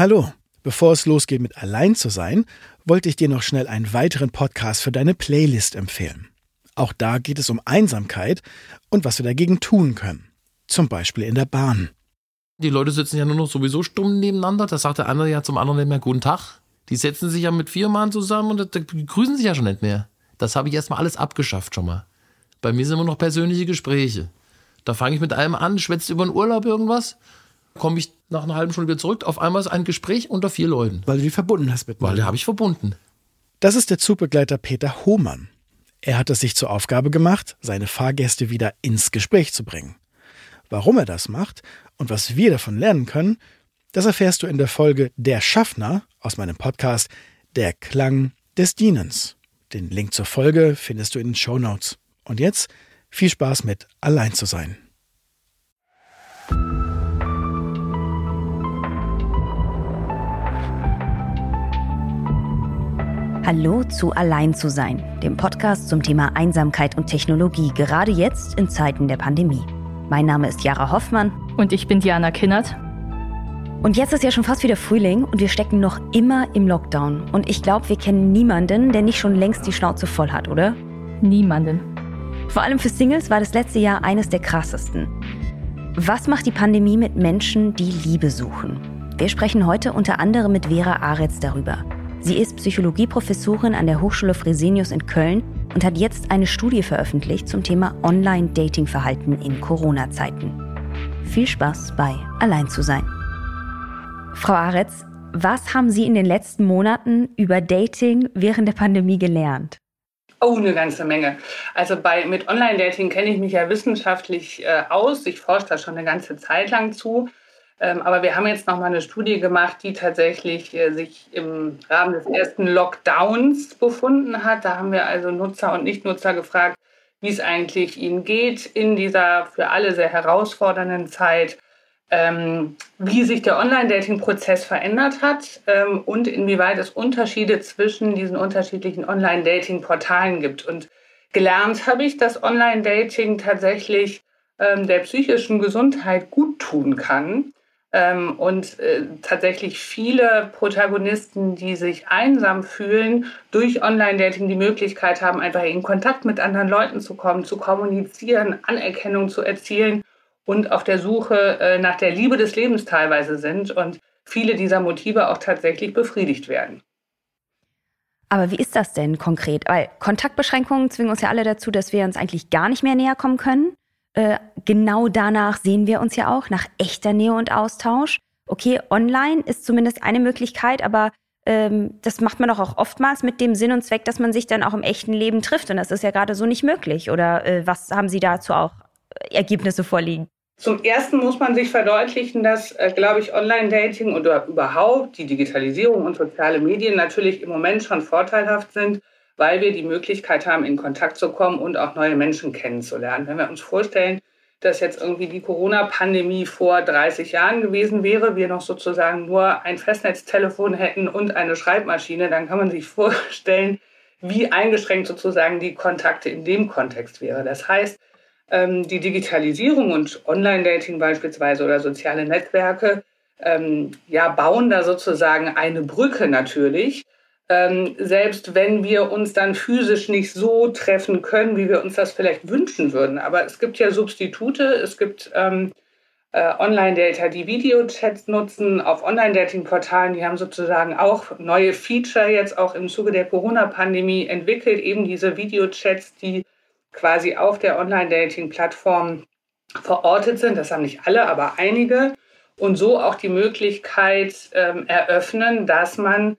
Hallo, bevor es losgeht mit Allein zu sein, wollte ich dir noch schnell einen weiteren Podcast für deine Playlist empfehlen. Auch da geht es um Einsamkeit und was wir dagegen tun können. Zum Beispiel in der Bahn. Die Leute sitzen ja nur noch sowieso stumm nebeneinander. Da sagt der andere ja zum anderen nicht mehr Guten Tag. Die setzen sich ja mit vier Mann zusammen und grüßen sich ja schon nicht mehr. Das habe ich erstmal alles abgeschafft schon mal. Bei mir sind immer noch persönliche Gespräche. Da fange ich mit einem an, schwätzt über den Urlaub irgendwas, komme ich nach einer halben Stunde wieder zurück. Auf einmal ist ein Gespräch unter vier Leuten. Weil du die verbunden hast mit Weil die habe ich verbunden. Das ist der Zugbegleiter Peter Hohmann. Er hat es sich zur Aufgabe gemacht, seine Fahrgäste wieder ins Gespräch zu bringen. Warum er das macht und was wir davon lernen können, das erfährst du in der Folge Der Schaffner aus meinem Podcast Der Klang des Dienens. Den Link zur Folge findest du in den Show Notes. Und jetzt viel Spaß mit Allein zu sein. Hallo zu Allein zu sein, dem Podcast zum Thema Einsamkeit und Technologie, gerade jetzt in Zeiten der Pandemie. Mein Name ist Jara Hoffmann. Und ich bin Diana Kinnert. Und jetzt ist ja schon fast wieder Frühling und wir stecken noch immer im Lockdown. Und ich glaube, wir kennen niemanden, der nicht schon längst die Schnauze voll hat, oder? Niemanden. Vor allem für Singles war das letzte Jahr eines der krassesten. Was macht die Pandemie mit Menschen, die Liebe suchen? Wir sprechen heute unter anderem mit Vera Aretz darüber. Sie ist Psychologieprofessorin an der Hochschule Fresenius in Köln und hat jetzt eine Studie veröffentlicht zum Thema Online-Dating-Verhalten in Corona-Zeiten. Viel Spaß bei Allein zu sein. Frau Aretz, was haben Sie in den letzten Monaten über Dating während der Pandemie gelernt? Oh, eine ganze Menge. Also bei, mit Online-Dating kenne ich mich ja wissenschaftlich äh, aus. Ich forsche da schon eine ganze Zeit lang zu. Ähm, aber wir haben jetzt noch mal eine Studie gemacht, die tatsächlich äh, sich im Rahmen des ersten Lockdowns befunden hat. Da haben wir also Nutzer und Nichtnutzer gefragt, wie es eigentlich ihnen geht in dieser für alle sehr herausfordernden Zeit ähm, wie sich der Online-Dating-Prozess verändert hat ähm, und inwieweit es Unterschiede zwischen diesen unterschiedlichen Online-Dating-Portalen gibt. Und gelernt habe ich, dass Online-Dating tatsächlich der psychischen Gesundheit gut tun kann. Ähm, und äh, tatsächlich viele Protagonisten, die sich einsam fühlen, durch Online-Dating die Möglichkeit haben, einfach in Kontakt mit anderen Leuten zu kommen, zu kommunizieren, Anerkennung zu erzielen und auf der Suche äh, nach der Liebe des Lebens teilweise sind und viele dieser Motive auch tatsächlich befriedigt werden. Aber wie ist das denn konkret? Weil Kontaktbeschränkungen zwingen uns ja alle dazu, dass wir uns eigentlich gar nicht mehr näher kommen können. Äh, genau danach sehen wir uns ja auch, nach echter Nähe und Austausch. Okay, online ist zumindest eine Möglichkeit, aber ähm, das macht man doch auch oftmals mit dem Sinn und Zweck, dass man sich dann auch im echten Leben trifft. Und das ist ja gerade so nicht möglich. Oder äh, was haben Sie dazu auch äh, Ergebnisse vorliegen? Zum Ersten muss man sich verdeutlichen, dass, äh, glaube ich, Online-Dating oder überhaupt die Digitalisierung und soziale Medien natürlich im Moment schon vorteilhaft sind, weil wir die Möglichkeit haben, in Kontakt zu kommen und auch neue Menschen kennenzulernen. Wenn wir uns vorstellen, dass jetzt irgendwie die Corona-Pandemie vor 30 Jahren gewesen wäre, wir noch sozusagen nur ein Festnetztelefon hätten und eine Schreibmaschine, dann kann man sich vorstellen, wie eingeschränkt sozusagen die Kontakte in dem Kontext wäre. Das heißt, ähm, die Digitalisierung und Online-Dating beispielsweise oder soziale Netzwerke ähm, ja, bauen da sozusagen eine Brücke natürlich. Ähm, selbst wenn wir uns dann physisch nicht so treffen können, wie wir uns das vielleicht wünschen würden. Aber es gibt ja Substitute, es gibt ähm, äh, Online-Dater, die Videochats nutzen auf Online-Dating-Portalen. Die haben sozusagen auch neue Feature jetzt auch im Zuge der Corona-Pandemie entwickelt, eben diese Videochats, die quasi auf der Online-Dating-Plattform verortet sind. Das haben nicht alle, aber einige. Und so auch die Möglichkeit ähm, eröffnen, dass man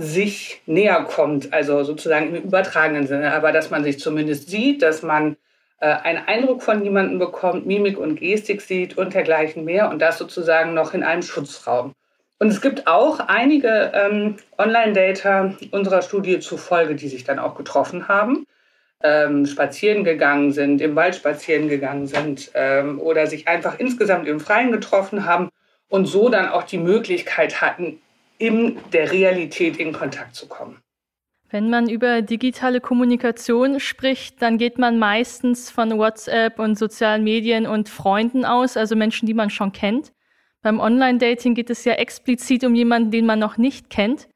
sich näher kommt, also sozusagen im übertragenen Sinne, aber dass man sich zumindest sieht, dass man äh, einen Eindruck von jemandem bekommt, Mimik und Gestik sieht und dergleichen mehr und das sozusagen noch in einem Schutzraum. Und es gibt auch einige ähm, Online-Data unserer Studie zufolge, die sich dann auch getroffen haben ähm, spazieren gegangen sind, im Wald spazieren gegangen sind ähm, oder sich einfach insgesamt im Freien getroffen haben und so dann auch die Möglichkeit hatten, in der Realität in Kontakt zu kommen. Wenn man über digitale Kommunikation spricht, dann geht man meistens von WhatsApp und sozialen Medien und Freunden aus, also Menschen, die man schon kennt. Beim Online-Dating geht es ja explizit um jemanden, den man noch nicht kennt.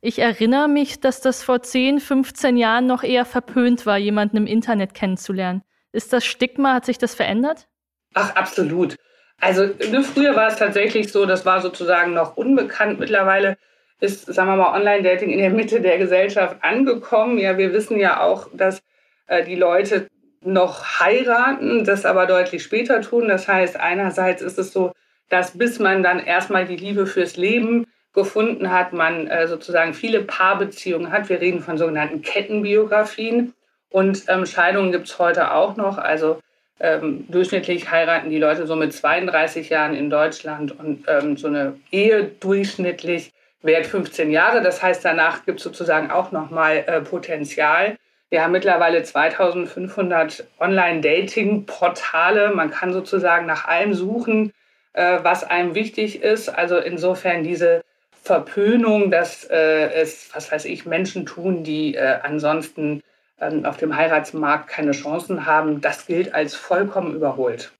Ich erinnere mich, dass das vor 10, 15 Jahren noch eher verpönt war, jemanden im Internet kennenzulernen. Ist das Stigma, hat sich das verändert? Ach, absolut. Also ne, früher war es tatsächlich so, das war sozusagen noch unbekannt. Mittlerweile ist, sagen wir mal, Online-Dating in der Mitte der Gesellschaft angekommen. Ja, wir wissen ja auch, dass äh, die Leute noch heiraten, das aber deutlich später tun. Das heißt, einerseits ist es so, dass bis man dann erstmal die Liebe fürs Leben gefunden hat, man äh, sozusagen viele Paarbeziehungen hat. Wir reden von sogenannten Kettenbiografien und ähm, Scheidungen gibt es heute auch noch. Also ähm, durchschnittlich heiraten die Leute so mit 32 Jahren in Deutschland und ähm, so eine Ehe durchschnittlich währt 15 Jahre. Das heißt, danach gibt es sozusagen auch nochmal äh, Potenzial. Wir haben mittlerweile 2500 Online-Dating-Portale. Man kann sozusagen nach allem suchen, äh, was einem wichtig ist. Also insofern diese Verpönung, dass äh, es, was weiß ich, Menschen tun, die äh, ansonsten ähm, auf dem Heiratsmarkt keine Chancen haben, das gilt als vollkommen überholt.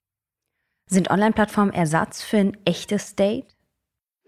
Sind Online-Plattformen Ersatz für ein echtes Date?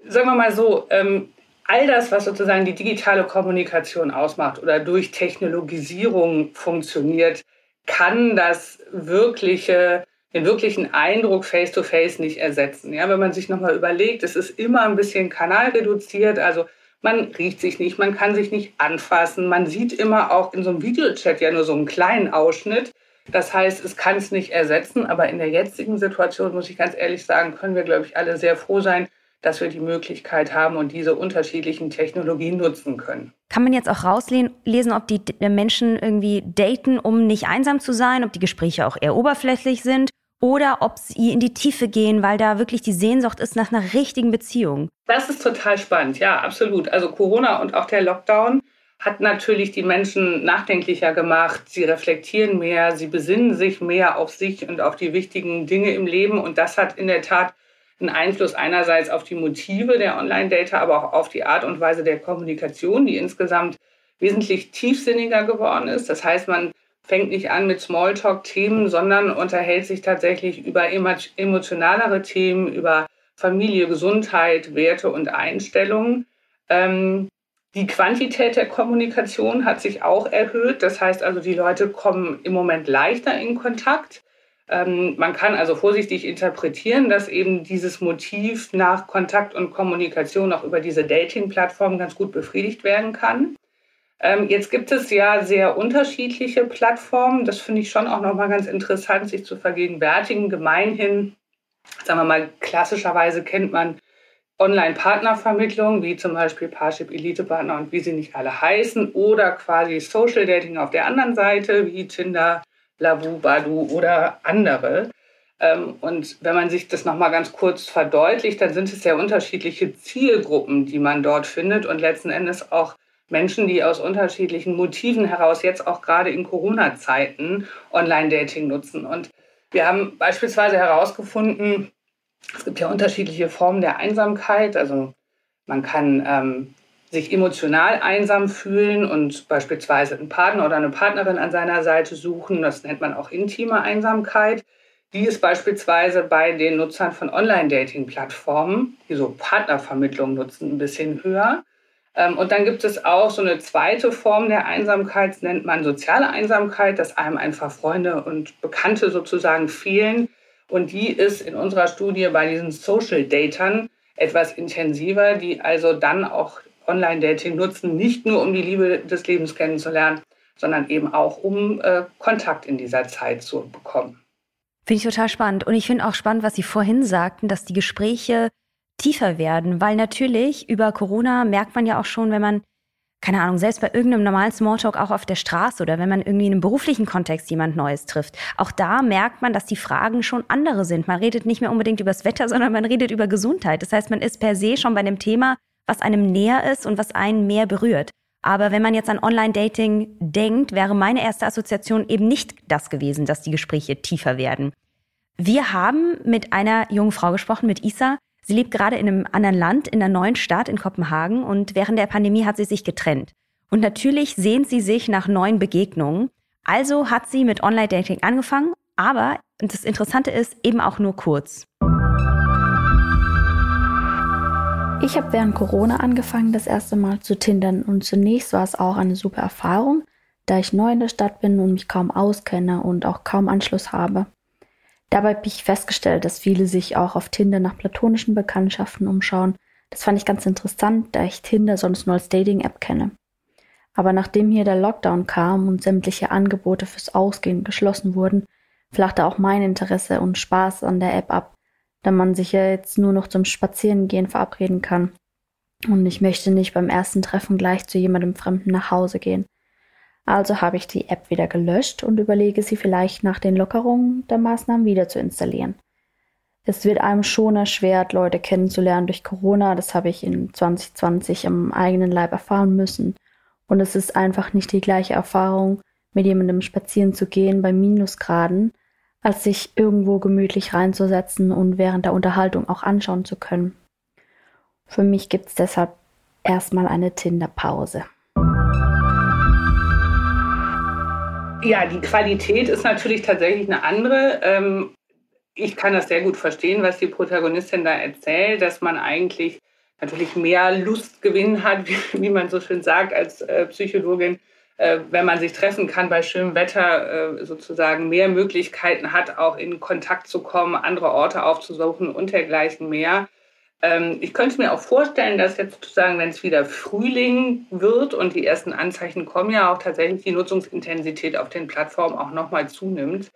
Sagen wir mal so, ähm, all das, was sozusagen die digitale Kommunikation ausmacht oder durch Technologisierung funktioniert, kann das wirkliche, den wirklichen Eindruck face-to-face -face nicht ersetzen. Ja, wenn man sich nochmal überlegt, es ist immer ein bisschen kanalreduziert, also man riecht sich nicht, man kann sich nicht anfassen, man sieht immer auch in so einem Videochat ja nur so einen kleinen Ausschnitt. Das heißt, es kann es nicht ersetzen, aber in der jetzigen Situation, muss ich ganz ehrlich sagen, können wir, glaube ich, alle sehr froh sein, dass wir die Möglichkeit haben und diese unterschiedlichen Technologien nutzen können. Kann man jetzt auch rauslesen, ob die Menschen irgendwie daten, um nicht einsam zu sein, ob die Gespräche auch eher oberflächlich sind oder ob sie in die Tiefe gehen, weil da wirklich die Sehnsucht ist nach einer richtigen Beziehung? Das ist total spannend, ja, absolut. Also Corona und auch der Lockdown hat natürlich die Menschen nachdenklicher gemacht. Sie reflektieren mehr, sie besinnen sich mehr auf sich und auf die wichtigen Dinge im Leben. Und das hat in der Tat einen Einfluss einerseits auf die Motive der Online-Data, aber auch auf die Art und Weise der Kommunikation, die insgesamt wesentlich tiefsinniger geworden ist. Das heißt, man fängt nicht an mit Smalltalk-Themen, sondern unterhält sich tatsächlich über emotionalere Themen, über Familie, Gesundheit, Werte und Einstellungen. Ähm, die Quantität der Kommunikation hat sich auch erhöht. Das heißt also, die Leute kommen im Moment leichter in Kontakt. Ähm, man kann also vorsichtig interpretieren, dass eben dieses Motiv nach Kontakt und Kommunikation auch über diese Dating-Plattform ganz gut befriedigt werden kann. Ähm, jetzt gibt es ja sehr unterschiedliche Plattformen. Das finde ich schon auch nochmal ganz interessant, sich zu vergegenwärtigen. Gemeinhin, sagen wir mal, klassischerweise kennt man Online-Partnervermittlung, wie zum Beispiel Parship Elite Partner und wie sie nicht alle heißen, oder quasi Social Dating auf der anderen Seite, wie Tinder, Lavu, Badu oder andere. Ähm, und wenn man sich das nochmal ganz kurz verdeutlicht, dann sind es sehr unterschiedliche Zielgruppen, die man dort findet und letzten Endes auch Menschen, die aus unterschiedlichen Motiven heraus jetzt auch gerade in Corona-Zeiten Online-Dating nutzen. Und wir haben beispielsweise herausgefunden, es gibt ja unterschiedliche Formen der Einsamkeit. Also man kann ähm, sich emotional einsam fühlen und beispielsweise einen Partner oder eine Partnerin an seiner Seite suchen. Das nennt man auch intime Einsamkeit. Die ist beispielsweise bei den Nutzern von Online-Dating-Plattformen, die so Partnervermittlung nutzen, ein bisschen höher. Ähm, und dann gibt es auch so eine zweite Form der Einsamkeit, nennt man soziale Einsamkeit, dass einem einfach Freunde und Bekannte sozusagen fehlen. Und die ist in unserer Studie bei diesen Social Datern etwas intensiver, die also dann auch Online-Dating nutzen, nicht nur um die Liebe des Lebens kennenzulernen, sondern eben auch um äh, Kontakt in dieser Zeit zu bekommen. Finde ich total spannend. Und ich finde auch spannend, was Sie vorhin sagten, dass die Gespräche tiefer werden, weil natürlich über Corona merkt man ja auch schon, wenn man, keine Ahnung, selbst bei irgendeinem normalen Smalltalk auch auf der Straße oder wenn man irgendwie in einem beruflichen Kontext jemand Neues trifft, auch da merkt man, dass die Fragen schon andere sind. Man redet nicht mehr unbedingt über das Wetter, sondern man redet über Gesundheit. Das heißt, man ist per se schon bei einem Thema, was einem näher ist und was einen mehr berührt. Aber wenn man jetzt an Online-Dating denkt, wäre meine erste Assoziation eben nicht das gewesen, dass die Gespräche tiefer werden. Wir haben mit einer jungen Frau gesprochen, mit Isa. Sie lebt gerade in einem anderen Land, in einer neuen Stadt in Kopenhagen und während der Pandemie hat sie sich getrennt. Und natürlich sehnt sie sich nach neuen Begegnungen. Also hat sie mit Online-Dating angefangen, aber, das Interessante ist, eben auch nur kurz. Ich habe während Corona angefangen, das erste Mal zu tindern und zunächst war es auch eine super Erfahrung, da ich neu in der Stadt bin und mich kaum auskenne und auch kaum Anschluss habe. Dabei habe ich festgestellt, dass viele sich auch auf Tinder nach platonischen Bekanntschaften umschauen. Das fand ich ganz interessant, da ich Tinder sonst nur als Dating-App kenne. Aber nachdem hier der Lockdown kam und sämtliche Angebote fürs Ausgehen geschlossen wurden, flachte auch mein Interesse und Spaß an der App ab da man sich ja jetzt nur noch zum Spazierengehen verabreden kann. Und ich möchte nicht beim ersten Treffen gleich zu jemandem Fremden nach Hause gehen. Also habe ich die App wieder gelöscht und überlege sie vielleicht nach den Lockerungen der Maßnahmen wieder zu installieren. Es wird einem schon erschwert, Leute kennenzulernen durch Corona. Das habe ich in 2020 am eigenen Leib erfahren müssen. Und es ist einfach nicht die gleiche Erfahrung, mit jemandem spazieren zu gehen bei Minusgraden, als sich irgendwo gemütlich reinzusetzen und während der Unterhaltung auch anschauen zu können. Für mich gibt es deshalb erstmal eine Tinder-Pause. Ja, die Qualität ist natürlich tatsächlich eine andere. Ähm, ich kann das sehr gut verstehen, was die Protagonistin da erzählt, dass man eigentlich natürlich mehr Lustgewinn hat, wie, man so schön sagt, als äh, Psychologin, äh, wenn man sich treffen kann bei schönem Wetter, äh, sozusagen mehr Möglichkeiten hat, auch in Kontakt zu kommen, andere Orte aufzusuchen und dergleichen mehr. Ähm, ich könnte mir auch vorstellen, dass jetzt sozusagen, wenn es wieder Frühling wird und die ersten Anzeichen kommen, ja auch tatsächlich die Nutzungsintensität auf den Plattformen auch nochmal zunimmt.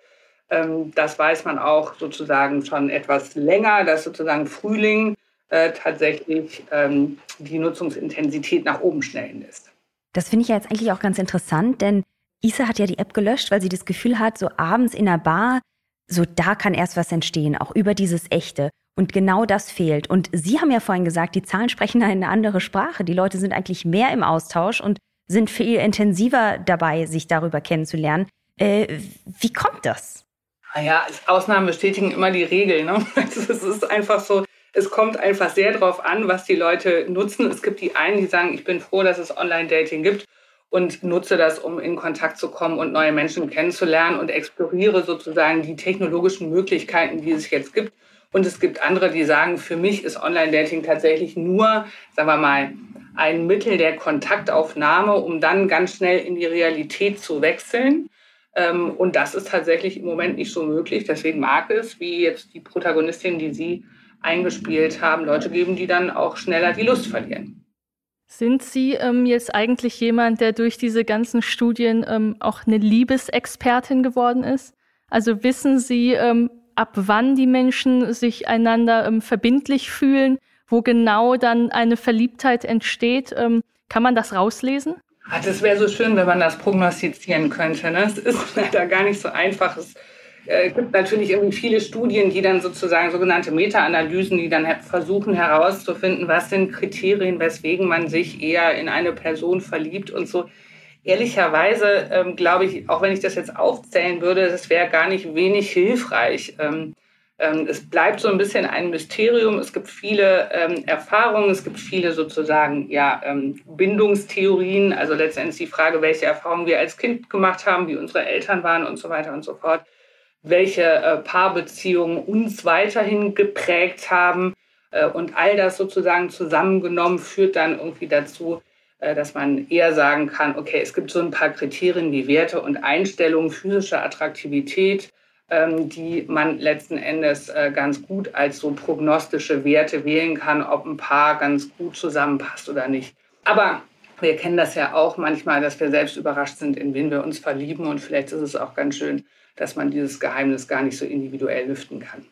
Ähm, das weiß man auch sozusagen schon etwas länger, dass sozusagen Frühling äh, tatsächlich ähm, die Nutzungsintensität nach oben schnellen lässt. Das finde ich ja jetzt eigentlich auch ganz interessant, denn Isa hat ja die App gelöscht, weil sie das Gefühl hat, so abends in der Bar, so da kann erst was entstehen, auch über dieses Echte. Und genau das fehlt. Und Sie haben ja vorhin gesagt, die Zahlen sprechen eine andere Sprache. Die Leute sind eigentlich mehr im Austausch und sind viel intensiver dabei, sich darüber kennenzulernen. Äh, wie kommt das? Naja, Ausnahmen bestätigen immer die Regel. Ne? Es ist einfach so, es kommt einfach sehr darauf an, was die Leute nutzen. Es gibt die einen, die sagen, ich bin froh, dass es Online-Dating gibt und nutze das, um in Kontakt zu kommen und neue Menschen kennenzulernen und exploriere sozusagen die technologischen Möglichkeiten, die es jetzt gibt. Und es gibt andere, die sagen, für mich ist Online-Dating tatsächlich nur, sagen wir mal, ein Mittel der Kontaktaufnahme, um dann ganz schnell in die Realität zu wechseln. Ähm, und das ist tatsächlich im Moment nicht so möglich. Deswegen mag es, wie jetzt die Protagonistin, die Sie eingespielt haben, Leute geben, die dann auch schneller die Lust verlieren. Sind Sie ähm, jetzt eigentlich jemand, der durch diese ganzen Studien ähm, auch eine Liebesexpertin geworden ist? Also wissen Sie, ähm, ab wann die Menschen sich einander ähm, verbindlich fühlen, wo genau dann eine Verliebtheit entsteht? Ähm, kann man das rauslesen? Ach, das wäre so schön, wenn man das prognostizieren könnte. Ne? Es ist leider gar nicht so einfach. Es äh, gibt natürlich irgendwie viele Studien, die dann sozusagen sogenannte Meta-Analysen, die dann versuchen herauszufinden, was sind Kriterien, weswegen man sich eher in eine Person verliebt und so. Ehrlicherweise ähm, glaube ich, auch wenn ich das jetzt aufzählen würde, das wäre gar nicht wenig hilfreich. Ähm, ähm, es bleibt so ein bisschen ein Mysterium. Es gibt viele ähm, Erfahrungen, es gibt viele sozusagen ja, ähm, Bindungstheorien, also letztendlich die Frage, welche Erfahrungen wir als Kind gemacht haben, wie unsere Eltern waren und so weiter und so fort welche äh, Paarbeziehungen uns weiterhin geprägt haben. Äh, und all das sozusagen zusammengenommen führt dann irgendwie dazu, dass man eher sagen kann, okay, es gibt so ein paar Kriterien wie Werte und Einstellungen, physische Attraktivität, ähm, die man letzten Endes äh, ganz gut als so prognostische Werte wählen kann, ob ein Paar ganz gut zusammenpasst oder nicht. Aber wir kennen das ja auch manchmal, dass wir selbst überrascht sind, in wen wir uns verlieben. Und vielleicht ist es auch ganz schön, dass man dieses Geheimnis gar nicht so individuell lüften kann.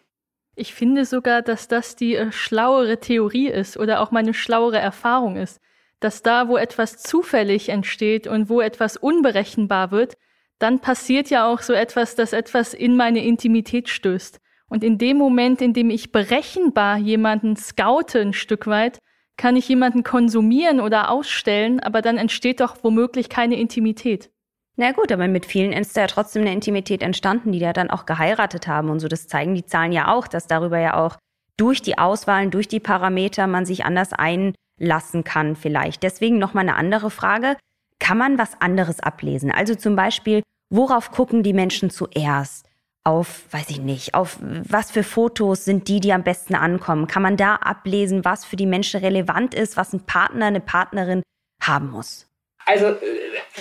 Ich finde sogar, dass das die äh, schlauere Theorie ist oder auch meine schlauere Erfahrung ist, dass da, wo etwas zufällig entsteht und wo etwas unberechenbar wird, dann passiert ja auch so etwas, dass etwas in meine Intimität stößt. Und in dem Moment, in dem ich berechenbar jemanden scoute ein Stück weit, kann ich jemanden konsumieren oder ausstellen, aber dann entsteht doch womöglich keine Intimität. Na gut, aber mit vielen ist da ja trotzdem eine Intimität entstanden, die ja dann auch geheiratet haben und so. Das zeigen die Zahlen ja auch, dass darüber ja auch durch die Auswahlen, durch die Parameter man sich anders einlassen kann vielleicht. Deswegen nochmal eine andere Frage. Kann man was anderes ablesen? Also zum Beispiel, worauf gucken die Menschen zuerst? auf, weiß ich nicht, auf was für Fotos sind die, die am besten ankommen? Kann man da ablesen, was für die Menschen relevant ist, was ein Partner, eine Partnerin haben muss? Also äh,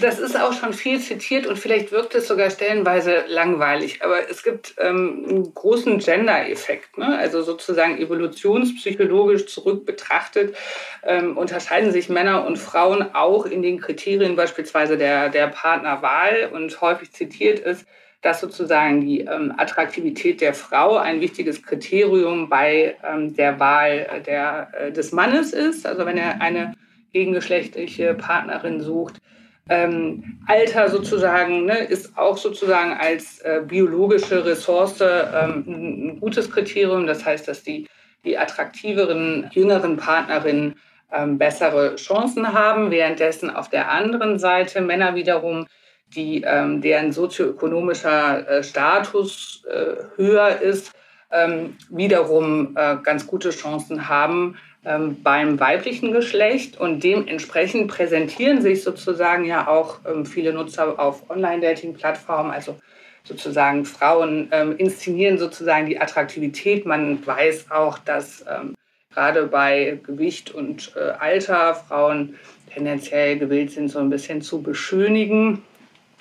das ist auch schon viel zitiert und vielleicht wirkt es sogar stellenweise langweilig, aber es gibt ähm, einen großen Gender-Effekt. Ne? Also sozusagen evolutionspsychologisch zurück betrachtet ähm, unterscheiden sich Männer und Frauen auch in den Kriterien beispielsweise der, der Partnerwahl und häufig zitiert ist, dass sozusagen die ähm, Attraktivität der Frau ein wichtiges Kriterium bei ähm, der Wahl der, äh, des Mannes ist. Also wenn er eine gegengeschlechtliche Partnerin sucht. Ähm, Alter sozusagen ne, ist auch sozusagen als äh, biologische Ressource ähm, ein gutes Kriterium. Das heißt, dass die, die attraktiveren, jüngeren Partnerinnen ähm, bessere Chancen haben, währenddessen auf der anderen Seite Männer wiederum, die, ähm, deren sozioökonomischer äh, Status äh, höher ist, ähm, wiederum äh, ganz gute Chancen haben, ähm, beim weiblichen Geschlecht und dementsprechend präsentieren sich sozusagen ja auch ähm, viele Nutzer auf Online-Dating-Plattformen, also sozusagen Frauen ähm, inszenieren sozusagen die Attraktivität. Man weiß auch, dass ähm, gerade bei Gewicht und äh, Alter Frauen tendenziell gewillt sind, so ein bisschen zu beschönigen,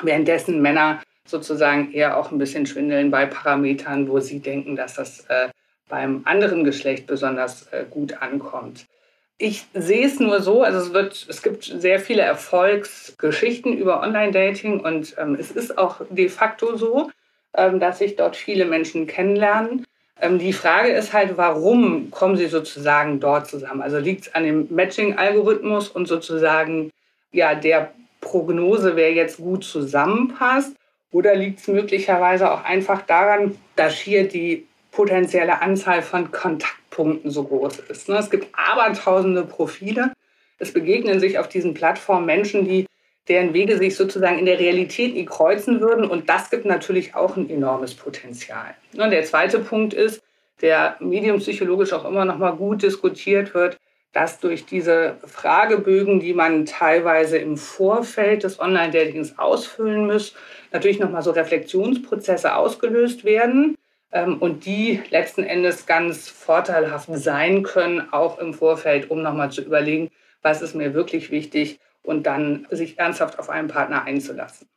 währenddessen Männer sozusagen eher auch ein bisschen schwindeln bei Parametern, wo sie denken, dass das äh, beim anderen Geschlecht besonders äh, gut ankommt. Ich sehe es nur so, also es, wird, es gibt sehr viele Erfolgsgeschichten über Online-Dating und ähm, es ist auch de facto so, ähm, dass sich dort viele Menschen kennenlernen. Ähm, die Frage ist halt, warum kommen sie sozusagen dort zusammen? Also liegt es an dem Matching-Algorithmus und sozusagen ja, der Prognose, wer jetzt gut zusammenpasst? Oder liegt es möglicherweise auch einfach daran, dass hier die potenzielle Anzahl von Kontaktpunkten so groß ist. Ne? Es gibt abertausende Profile. Es begegnen sich auf diesen Plattformen Menschen, die deren Wege sich sozusagen in der Realität nie kreuzen würden. Und das gibt natürlich auch ein enormes Potenzial. Und der zweite Punkt ist, der mediumpsychologisch auch immer noch mal gut diskutiert wird, dass durch diese Fragebögen, die man teilweise im Vorfeld des Online-Datings ausfüllen muss, natürlich noch mal so Reflexionsprozesse ausgelöst werden, und die letzten Endes ganz vorteilhaft sein können, auch im Vorfeld, um nochmal zu überlegen, was ist mir wirklich wichtig und dann sich ernsthaft auf einen Partner einzulassen.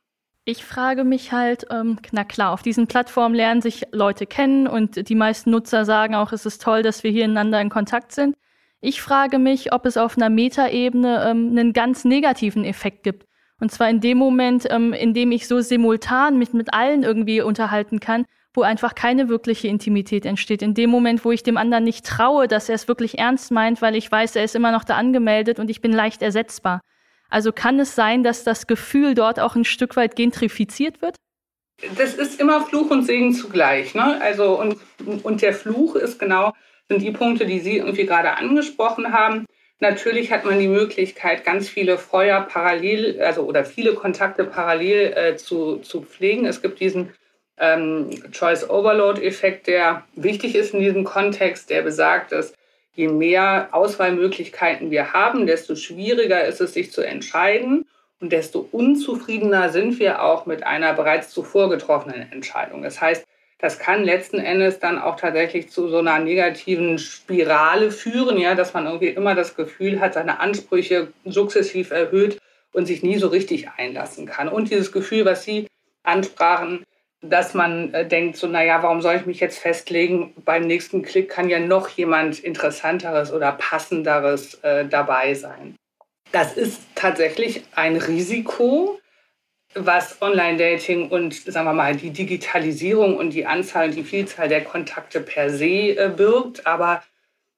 Ich frage mich halt, ähm, na klar, auf diesen Plattformen lernen sich Leute kennen und die meisten Nutzer sagen auch, es ist toll, dass wir hier einander in Kontakt sind. Ich frage mich, ob es auf einer Metaebene ähm, einen ganz negativen Effekt gibt. Und zwar in dem Moment, ähm, in dem ich so simultan mit, mit allen irgendwie unterhalten kann, wo einfach keine wirkliche Intimität entsteht. In dem Moment, wo ich dem anderen nicht traue, dass er es wirklich ernst meint, weil ich weiß, er ist immer noch da angemeldet und ich bin leicht ersetzbar. Also kann es sein, dass das Gefühl dort auch ein Stück weit gentrifiziert wird? Das ist immer Fluch und Segen zugleich. Ne? Also und, und der Fluch ist genau, sind die Punkte, die Sie irgendwie gerade angesprochen haben. Natürlich hat man die Möglichkeit, ganz viele Feuer parallel, also oder viele Kontakte parallel äh, zu, zu pflegen. Es gibt diesen ähm, Choice Overload Effekt, der wichtig ist in diesem Kontext, der besagt, dass je mehr Auswahlmöglichkeiten wir haben, desto schwieriger ist es, sich zu entscheiden und desto unzufriedener sind wir auch mit einer bereits zuvor getroffenen Entscheidung. Das heißt, das kann letzten Endes dann auch tatsächlich zu so einer negativen Spirale führen, ja, dass man irgendwie immer das Gefühl hat, seine Ansprüche sukzessiv erhöht und sich nie so richtig einlassen kann. Und dieses Gefühl, was Sie ansprachen, dass man äh, denkt, so, naja, warum soll ich mich jetzt festlegen? Beim nächsten Klick kann ja noch jemand Interessanteres oder Passenderes äh, dabei sein. Das ist tatsächlich ein Risiko, was Online-Dating und, sagen wir mal, die Digitalisierung und die Anzahl und die Vielzahl der Kontakte per se äh, birgt. Aber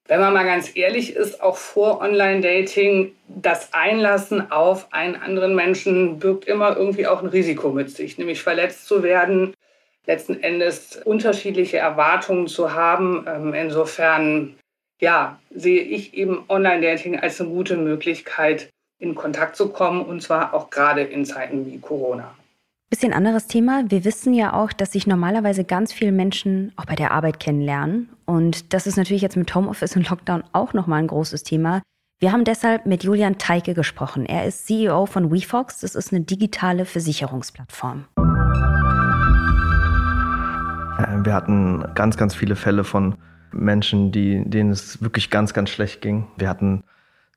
wenn man mal ganz ehrlich ist, auch vor Online-Dating, das Einlassen auf einen anderen Menschen birgt immer irgendwie auch ein Risiko mit sich, nämlich verletzt zu werden, letzten Endes unterschiedliche Erwartungen zu haben. Ähm, insofern, ja, sehe ich eben Online-Dating als eine gute Möglichkeit, in Kontakt zu kommen und zwar auch gerade in Zeiten wie Corona. Bisschen anderes Thema. Wir wissen ja auch, dass sich normalerweise ganz viele Menschen auch bei der Arbeit kennenlernen. Und das ist natürlich jetzt mit Homeoffice und Lockdown auch nochmal ein großes Thema. Wir haben deshalb mit Julian Teike gesprochen. Er ist CEO von WeFox. Das ist eine digitale Versicherungsplattform. wir hatten ganz, ganz viele Fälle von Menschen, die, denen es wirklich ganz, ganz schlecht ging. Wir hatten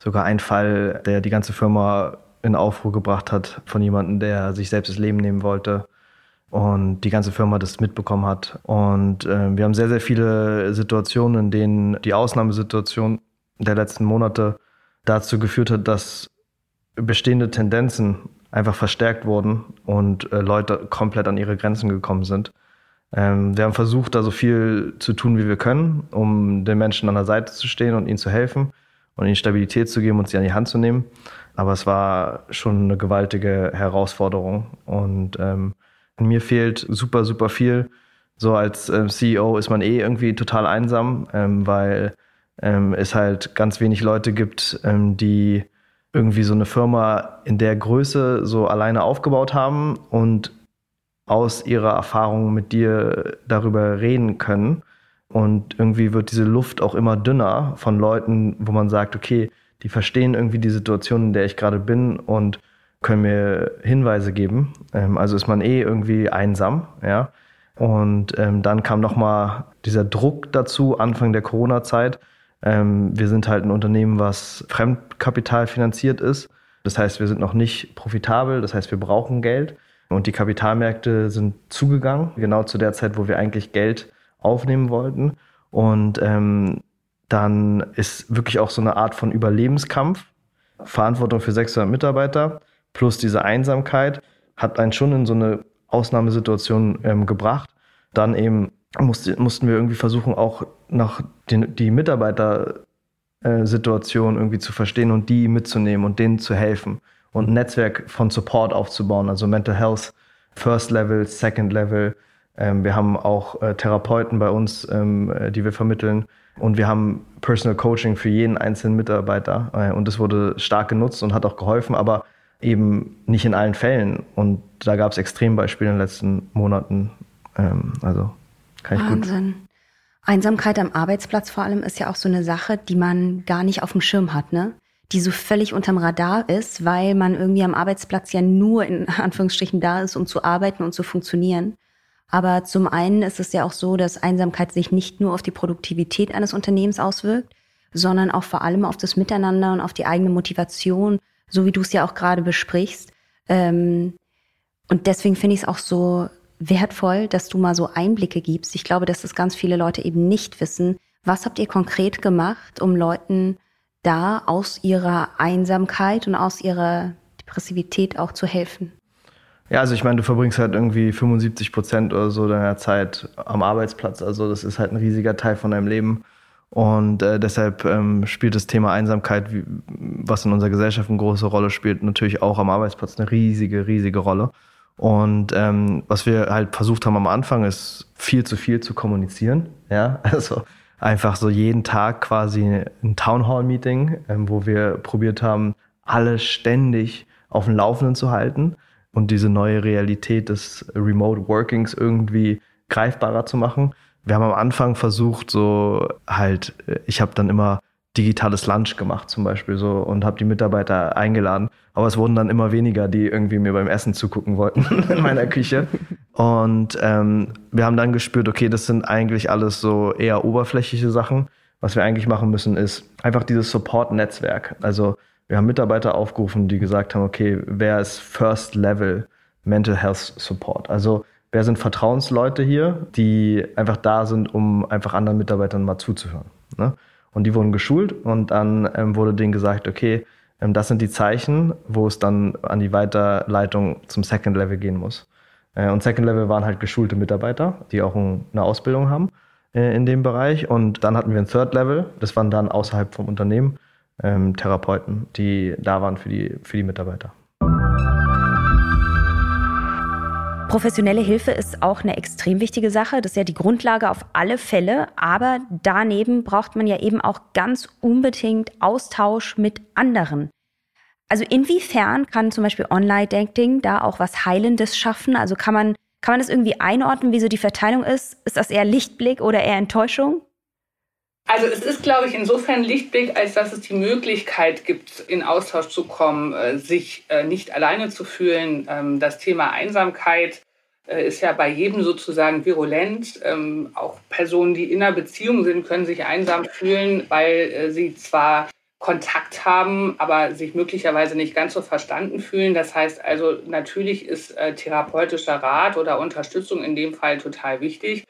sogar einen Fall, der die ganze Firma in Aufruhr gebracht hat von jemandem, der sich selbst das Leben nehmen wollte und die ganze Firma das mitbekommen hat. Und äh, wir haben sehr, sehr viele Situationen, in denen die Ausnahmesituation der letzten Monate dazu geführt hat, dass bestehende Tendenzen einfach verstärkt wurden und äh, Leute komplett an ihre Grenzen gekommen sind. Ähm, wir haben versucht, da so viel zu tun, wie wir können, um den Menschen an der Seite zu stehen und ihnen zu helfen und ihnen Stabilität zu geben und sie an die Hand zu nehmen. Aber es war schon eine gewaltige Herausforderung und ähm, mir fehlt super, super viel. So als ähm, CEO ist man eh irgendwie total einsam, ähm, weil ähm, es halt ganz wenig Leute gibt, ähm, die irgendwie so eine Firma in der Größe so alleine aufgebaut haben und aus ihrer Erfahrung mit dir darüber reden können. Und irgendwie wird diese Luft auch immer dünner von Leuten, wo man sagt, okay, die verstehen irgendwie die Situation, in der ich gerade bin und können mir Hinweise geben. Ähm, also ist man eh irgendwie einsam, ja. Und ähm, dann kam nochmal dieser Druck dazu, Anfang der Corona-Zeit. Ähm, wir sind halt ein Unternehmen, was Fremdkapital finanziert ist. Das heißt, wir sind noch nicht profitabel, das heißt, wir brauchen Geld. Und die Kapitalmärkte sind zugegangen, genau zu der Zeit, wo wir eigentlich Geld aufnehmen wollten. Und ähm, dann ist wirklich auch so eine Art von Überlebenskampf, Verantwortung für 600 Mitarbeiter plus diese Einsamkeit hat einen schon in so eine Ausnahmesituation ähm, gebracht. Dann eben musste, mussten wir irgendwie versuchen, auch nach den, die Mitarbeitersituation äh, irgendwie zu verstehen und die mitzunehmen und denen zu helfen und ein Netzwerk von Support aufzubauen, also Mental Health, First Level, Second Level. Ähm, wir haben auch äh, Therapeuten bei uns, ähm, äh, die wir vermitteln. Und wir haben Personal Coaching für jeden einzelnen Mitarbeiter. Äh, und das wurde stark genutzt und hat auch geholfen. Aber eben nicht in allen Fällen. Und da gab es Extrembeispiele in den letzten Monaten. Ähm, also kann ich Wahnsinn. gut. Einsamkeit am Arbeitsplatz vor allem ist ja auch so eine Sache, die man gar nicht auf dem Schirm hat, ne? Die so völlig unterm Radar ist, weil man irgendwie am Arbeitsplatz ja nur in Anführungsstrichen da ist, um zu arbeiten und zu funktionieren. Aber zum einen ist es ja auch so, dass Einsamkeit sich nicht nur auf die Produktivität eines Unternehmens auswirkt, sondern auch vor allem auf das Miteinander und auf die eigene Motivation so wie du es ja auch gerade besprichst. Ähm, und deswegen finde ich es auch so wertvoll, dass du mal so Einblicke gibst. Ich glaube, dass das ganz viele Leute eben nicht wissen. Was habt ihr konkret gemacht, um Leuten da aus ihrer Einsamkeit und aus ihrer Depressivität auch zu helfen? Ja, also ich meine, du verbringst halt irgendwie 75 Prozent oder so deiner Zeit am Arbeitsplatz. Also das ist halt ein riesiger Teil von deinem Leben. Und äh, deshalb ähm, spielt das Thema Einsamkeit, wie, was in unserer Gesellschaft eine große Rolle spielt, natürlich auch am Arbeitsplatz eine riesige, riesige Rolle. Und ähm, was wir halt versucht haben am Anfang, ist viel zu viel zu kommunizieren. Ja, also einfach so jeden Tag quasi ein Townhall-Meeting, ähm, wo wir probiert haben, alle ständig auf dem Laufenden zu halten und diese neue Realität des Remote Workings irgendwie greifbarer zu machen. Wir haben am Anfang versucht, so halt, ich habe dann immer digitales Lunch gemacht zum Beispiel so und habe die Mitarbeiter eingeladen. Aber es wurden dann immer weniger, die irgendwie mir beim Essen zugucken wollten in meiner Küche. Und ähm, wir haben dann gespürt, okay, das sind eigentlich alles so eher oberflächliche Sachen. Was wir eigentlich machen müssen, ist einfach dieses Support-Netzwerk. Also wir haben Mitarbeiter aufgerufen, die gesagt haben, okay, wer ist First Level Mental Health Support? Also wer sind Vertrauensleute hier, die einfach da sind, um einfach anderen Mitarbeitern mal zuzuhören. Ne? Und die wurden geschult und dann ähm, wurde denen gesagt, okay, ähm, das sind die Zeichen, wo es dann an die Weiterleitung zum Second Level gehen muss. Äh, und Second Level waren halt geschulte Mitarbeiter, die auch ein, eine Ausbildung haben äh, in dem Bereich. Und dann hatten wir ein Third Level, das waren dann außerhalb vom Unternehmen ähm, Therapeuten, die da waren für die, für die Mitarbeiter. Professionelle Hilfe ist auch eine extrem wichtige Sache. Das ist ja die Grundlage auf alle Fälle. Aber daneben braucht man ja eben auch ganz unbedingt Austausch mit anderen. Also inwiefern kann zum Beispiel Online-Dating da auch was Heilendes schaffen? Also kann man, kann man das irgendwie einordnen, wie so die Verteilung ist? Ist das eher Lichtblick oder eher Enttäuschung? Also es ist, glaube ich, insofern Lichtblick, als dass es die Möglichkeit gibt, in Austausch zu kommen, äh, sich äh, nicht alleine zu fühlen. Ähm, das Thema Einsamkeit äh, ist ja bei jedem sozusagen virulent. Ähm, auch Personen, die in einer Beziehung sind, können sich einsam fühlen, weil sie zwar Kontakt haben, aber sich möglicherweise nicht ganz so verstanden fühlen. Das heißt also, natürlich ist therapeutischer Rat oder Unterstützung in dem Fall total wichtig.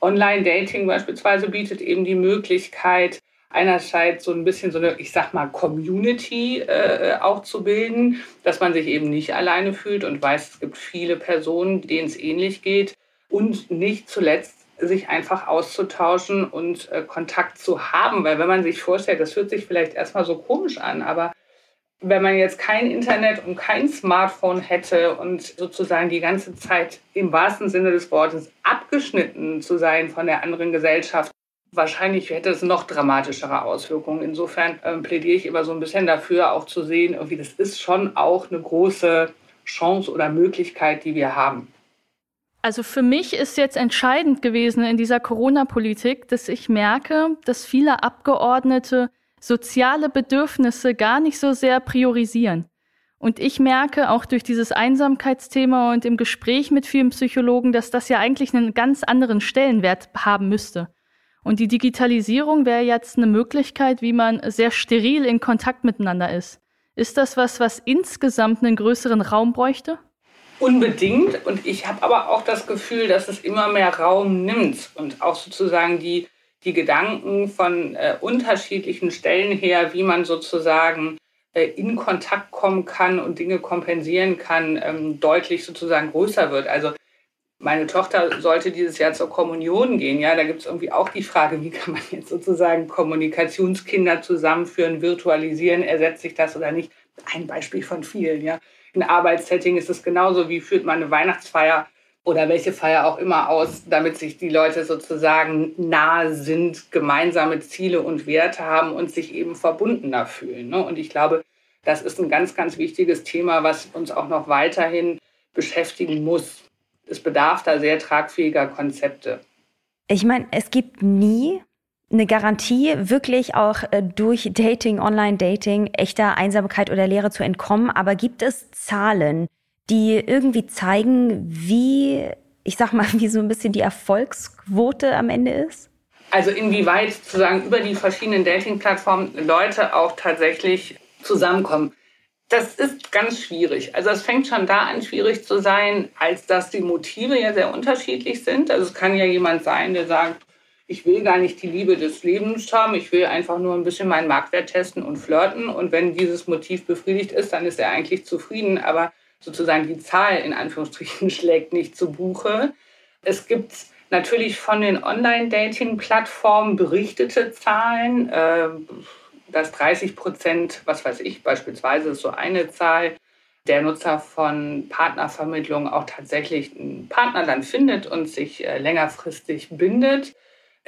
Online-Dating beispielsweise bietet eben die Möglichkeit, einerseits so ein bisschen so eine, ich sag mal, Community äh, auch zu bilden, dass man sich eben nicht alleine fühlt und weiß, es gibt viele Personen, denen es ähnlich geht. Und nicht zuletzt sich einfach auszutauschen und äh, Kontakt zu haben, weil wenn man sich vorstellt, das hört sich vielleicht erstmal so komisch an, aber wenn man jetzt kein Internet und kein Smartphone hätte und sozusagen die ganze Zeit im wahrsten Sinne des Wortes abgeschnitten zu sein von der anderen Gesellschaft, wahrscheinlich hätte es noch dramatischere Auswirkungen. Insofern ähm, plädiere ich immer so ein bisschen dafür, auch zu sehen, irgendwie das ist schon auch eine große Chance oder Möglichkeit, die wir haben. Also für mich ist jetzt entscheidend gewesen in dieser Corona-Politik, dass ich merke, dass viele Abgeordnete soziale Bedürfnisse gar nicht so sehr priorisieren. Und ich merke auch durch dieses Einsamkeitsthema und im Gespräch mit vielen Psychologen, dass das ja eigentlich einen ganz anderen Stellenwert haben müsste. Und die Digitalisierung wäre jetzt eine Möglichkeit, wie man sehr steril in Kontakt miteinander ist. Ist das was, was insgesamt einen größeren Raum bräuchte? Unbedingt. Und ich habe aber auch das Gefühl, dass es immer mehr Raum nimmt und auch sozusagen die die Gedanken von äh, unterschiedlichen Stellen her, wie man sozusagen äh, in Kontakt kommen kann und Dinge kompensieren kann, ähm, deutlich sozusagen größer wird. Also meine Tochter sollte dieses Jahr zur Kommunion gehen. Ja, da gibt es irgendwie auch die Frage, wie kann man jetzt sozusagen Kommunikationskinder zusammenführen, virtualisieren, ersetzt sich das oder nicht? Ein Beispiel von vielen. Ja, in Arbeitssetting ist es genauso. Wie führt man eine Weihnachtsfeier oder welche Feier auch immer aus, damit sich die Leute sozusagen nahe sind, gemeinsame Ziele und Werte haben und sich eben verbundener fühlen. Ne? Und ich glaube, das ist ein ganz, ganz wichtiges Thema, was uns auch noch weiterhin beschäftigen muss. Es bedarf da sehr tragfähiger Konzepte. Ich meine, es gibt nie eine Garantie, wirklich auch äh, durch Dating, Online-Dating, echter Einsamkeit oder Leere zu entkommen. Aber gibt es Zahlen, die irgendwie zeigen, wie, ich sag mal, wie so ein bisschen die Erfolgsquote am Ende ist? Also inwieweit sozusagen über die verschiedenen Dating-Plattformen Leute auch tatsächlich zusammenkommen. Das ist ganz schwierig. Also es fängt schon da an, schwierig zu sein, als dass die Motive ja sehr unterschiedlich sind. Also es kann ja jemand sein, der sagt, ich will gar nicht die Liebe des Lebens haben, ich will einfach nur ein bisschen meinen Marktwert testen und flirten. Und wenn dieses Motiv befriedigt ist, dann ist er eigentlich zufrieden. Aber sozusagen die Zahl in Anführungsstrichen schlägt nicht zu Buche. Es gibt natürlich von den Online-Dating-Plattformen berichtete Zahlen, äh, dass 30 Prozent, was weiß ich, beispielsweise ist so eine Zahl, der Nutzer von Partnervermittlung auch tatsächlich einen Partner dann findet und sich äh, längerfristig bindet.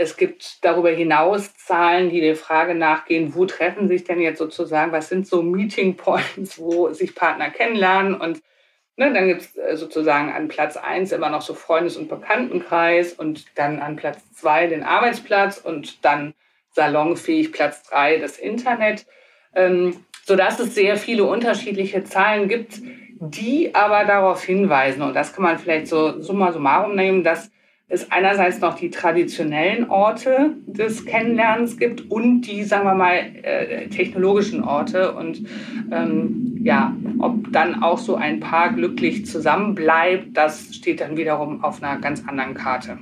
Es gibt darüber hinaus Zahlen, die der Frage nachgehen, wo treffen sich denn jetzt sozusagen, was sind so Meeting Points, wo sich Partner kennenlernen und ne, dann gibt es äh, sozusagen an Platz 1 immer noch so Freundes- und Bekanntenkreis und dann an Platz 2 den Arbeitsplatz und dann salonfähig Platz 3 das Internet, ähm, sodass es sehr viele unterschiedliche Zahlen gibt, die aber darauf hinweisen, und das kann man vielleicht so summa summarum nehmen, dass es einerseits noch die traditionellen Orte des Kennenlernens gibt und die, sagen wir mal, äh, technologischen Orte. Und ähm, ja, ob dann auch so ein Paar glücklich zusammenbleibt, das steht dann wiederum auf einer ganz anderen Karte.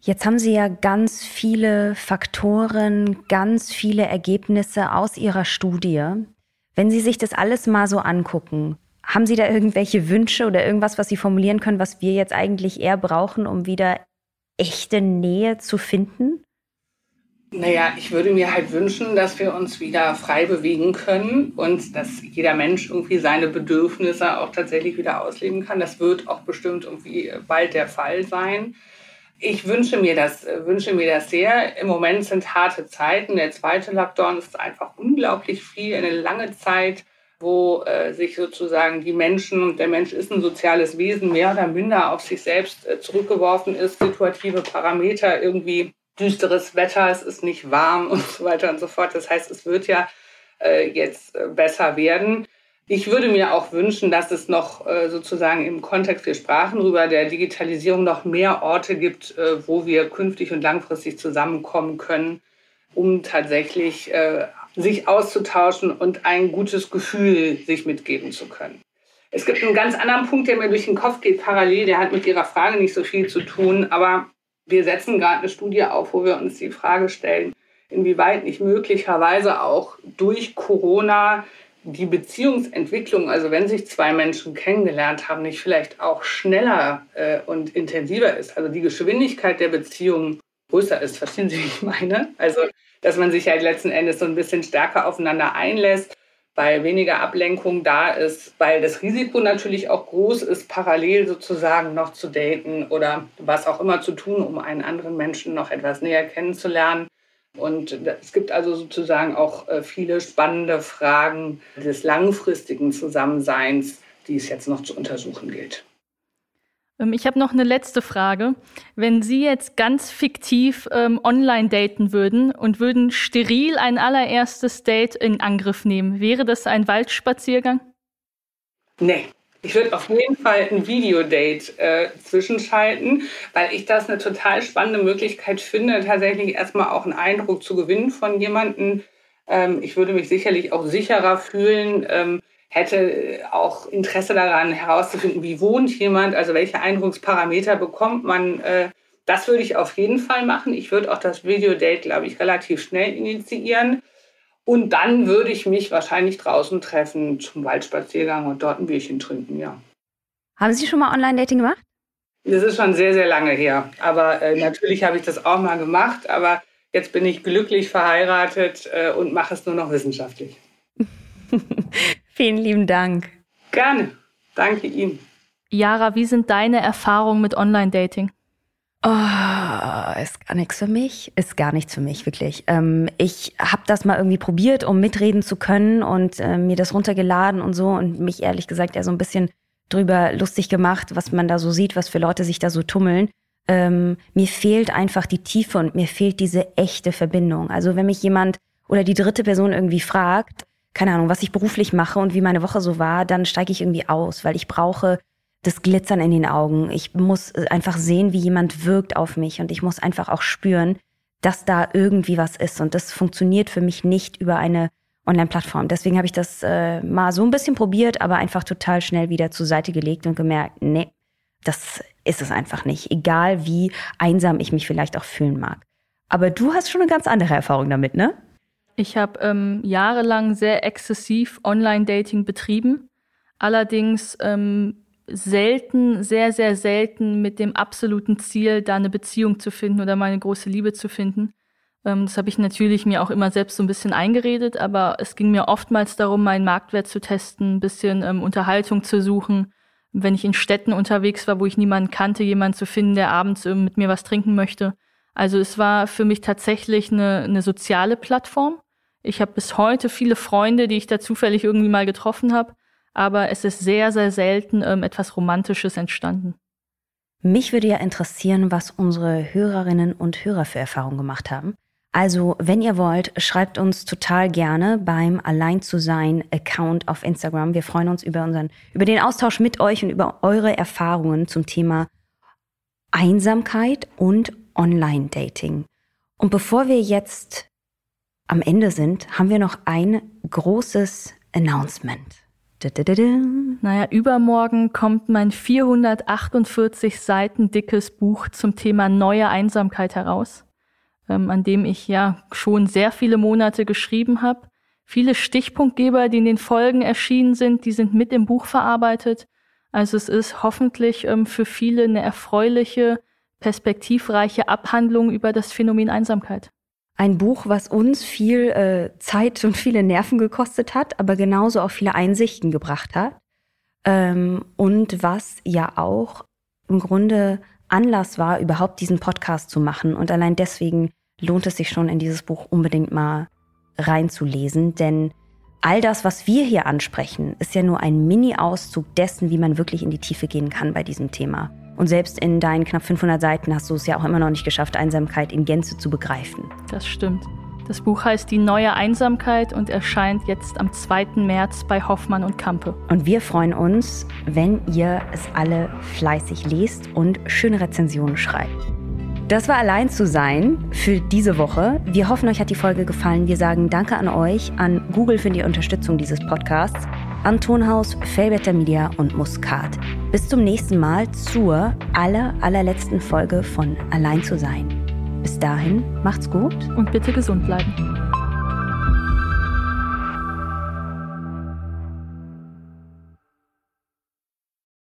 Jetzt haben Sie ja ganz viele Faktoren, ganz viele Ergebnisse aus Ihrer Studie. Wenn Sie sich das alles mal so angucken, haben Sie da irgendwelche Wünsche oder irgendwas, was Sie formulieren können, was wir jetzt eigentlich eher brauchen, um wieder echte Nähe zu finden? Naja, ich würde mir halt wünschen, dass wir uns wieder frei bewegen können und dass jeder Mensch irgendwie seine Bedürfnisse auch tatsächlich wieder ausleben kann. Das wird auch bestimmt irgendwie bald der Fall sein. Ich wünsche mir das, wünsche mir das sehr. Im Moment sind harte Zeiten. Der zweite Lockdown ist einfach unglaublich viel, eine lange Zeit wo äh, sich sozusagen die Menschen, der Mensch ist ein soziales Wesen, mehr oder minder auf sich selbst äh, zurückgeworfen ist, situative Parameter, irgendwie düsteres Wetter, es ist nicht warm und so weiter und so fort. Das heißt, es wird ja äh, jetzt äh, besser werden. Ich würde mir auch wünschen, dass es noch äh, sozusagen im Kontext, wir sprachen darüber, der Digitalisierung noch mehr Orte gibt, äh, wo wir künftig und langfristig zusammenkommen können, um tatsächlich sich auszutauschen und ein gutes Gefühl sich mitgeben zu können. Es gibt einen ganz anderen Punkt, der mir durch den Kopf geht, parallel, der hat mit Ihrer Frage nicht so viel zu tun, aber wir setzen gerade eine Studie auf, wo wir uns die Frage stellen, inwieweit nicht möglicherweise auch durch Corona die Beziehungsentwicklung, also wenn sich zwei Menschen kennengelernt haben, nicht vielleicht auch schneller äh, und intensiver ist. Also die Geschwindigkeit der Beziehung größer ist. Verstehen Sie, wie ich meine? Also, dass man sich halt letzten Endes so ein bisschen stärker aufeinander einlässt, weil weniger Ablenkung da ist, weil das Risiko natürlich auch groß ist, parallel sozusagen noch zu daten oder was auch immer zu tun, um einen anderen Menschen noch etwas näher kennenzulernen. Und es gibt also sozusagen auch äh, viele spannende Fragen des langfristigen Zusammenseins, die es jetzt noch zu untersuchen gilt. Ähm, ich habe noch eine letzte Frage. Wenn Sie jetzt ganz fiktiv ähm, online daten würden und würden steril ein allererstes Date in Angriff nehmen, wäre das ein Waldspaziergang? Nee. Ich würde auf jeden Fall ein Videodate äh, zwischenschalten, weil ich das eine total spannende Möglichkeit finde, tatsächlich erstmal auch einen Eindruck zu gewinnen von jemandem. Ähm, ich würde mich sicherlich auch sicherer fühlen, ähm, hätte auch Interesse daran herauszufinden, wie wohnt jemand, also welche Eindrucksparameter bekommt man. Äh, das würde ich auf jeden Fall machen. Ich würde auch das Videodate, glaube ich, relativ schnell initiieren. Und dann würde ich mich wahrscheinlich draußen treffen zum Waldspaziergang und dort ein Bierchen trinken, ja. Haben Sie schon mal Online-Dating gemacht? Das ist schon sehr, sehr lange her. Aber äh, natürlich habe ich das auch mal gemacht. Aber jetzt bin ich glücklich verheiratet äh, und mache es nur noch wissenschaftlich. Vielen lieben Dank. Gerne. Danke Ihnen. Yara, wie sind deine Erfahrungen mit Online-Dating? Oh, ist gar nichts für mich. Ist gar nichts für mich, wirklich. Ähm, ich habe das mal irgendwie probiert, um mitreden zu können und äh, mir das runtergeladen und so und mich ehrlich gesagt eher so ein bisschen drüber lustig gemacht, was man da so sieht, was für Leute sich da so tummeln. Ähm, mir fehlt einfach die Tiefe und mir fehlt diese echte Verbindung. Also wenn mich jemand oder die dritte Person irgendwie fragt, keine Ahnung, was ich beruflich mache und wie meine Woche so war, dann steige ich irgendwie aus, weil ich brauche das Glitzern in den Augen. Ich muss äh, einfach sehen, wie jemand wirkt auf mich und ich muss einfach auch spüren, dass da irgendwie was ist. Und das funktioniert für mich nicht über eine Online-Plattform. Deswegen habe ich das äh, mal so ein bisschen probiert, aber einfach total schnell wieder zur Seite gelegt und gemerkt, nee, das ist es einfach nicht. Egal wie einsam ich mich vielleicht auch fühlen mag. Aber du hast schon eine ganz andere Erfahrung damit, ne? Ich habe ähm, jahrelang sehr exzessiv Online-Dating betrieben. Allerdings ähm, selten, sehr, sehr selten mit dem absoluten Ziel, da eine Beziehung zu finden oder meine große Liebe zu finden. Ähm, das habe ich natürlich mir auch immer selbst so ein bisschen eingeredet, aber es ging mir oftmals darum, meinen Marktwert zu testen, ein bisschen ähm, Unterhaltung zu suchen. Wenn ich in Städten unterwegs war, wo ich niemanden kannte, jemanden zu finden, der abends ähm, mit mir was trinken möchte. Also es war für mich tatsächlich eine, eine soziale Plattform. Ich habe bis heute viele Freunde, die ich da zufällig irgendwie mal getroffen habe aber es ist sehr, sehr selten ähm, etwas Romantisches entstanden. Mich würde ja interessieren, was unsere Hörerinnen und Hörer für Erfahrungen gemacht haben. Also, wenn ihr wollt, schreibt uns total gerne beim Allein zu sein Account auf Instagram. Wir freuen uns über unseren, über den Austausch mit euch und über eure Erfahrungen zum Thema Einsamkeit und Online-Dating. Und bevor wir jetzt am Ende sind, haben wir noch ein großes Announcement. Naja, übermorgen kommt mein 448 Seiten dickes Buch zum Thema neue Einsamkeit heraus, ähm, an dem ich ja schon sehr viele Monate geschrieben habe. Viele Stichpunktgeber, die in den Folgen erschienen sind, die sind mit im Buch verarbeitet. Also es ist hoffentlich ähm, für viele eine erfreuliche, perspektivreiche Abhandlung über das Phänomen Einsamkeit. Ein Buch, was uns viel äh, Zeit und viele Nerven gekostet hat, aber genauso auch viele Einsichten gebracht hat. Ähm, und was ja auch im Grunde Anlass war, überhaupt diesen Podcast zu machen. Und allein deswegen lohnt es sich schon, in dieses Buch unbedingt mal reinzulesen. Denn all das, was wir hier ansprechen, ist ja nur ein Mini-Auszug dessen, wie man wirklich in die Tiefe gehen kann bei diesem Thema. Und selbst in deinen knapp 500 Seiten hast du es ja auch immer noch nicht geschafft, Einsamkeit in Gänze zu begreifen. Das stimmt. Das Buch heißt Die neue Einsamkeit und erscheint jetzt am 2. März bei Hoffmann und Kampe. Und wir freuen uns, wenn ihr es alle fleißig lest und schöne Rezensionen schreibt. Das war allein zu sein für diese Woche. Wir hoffen, euch hat die Folge gefallen. Wir sagen Danke an euch, an Google für die Unterstützung dieses Podcasts, an Tonhaus, Felbetter Media und Muscat. Bis zum nächsten Mal zur aller, allerletzten Folge von Allein zu sein. Bis dahin, macht's gut und bitte gesund bleiben.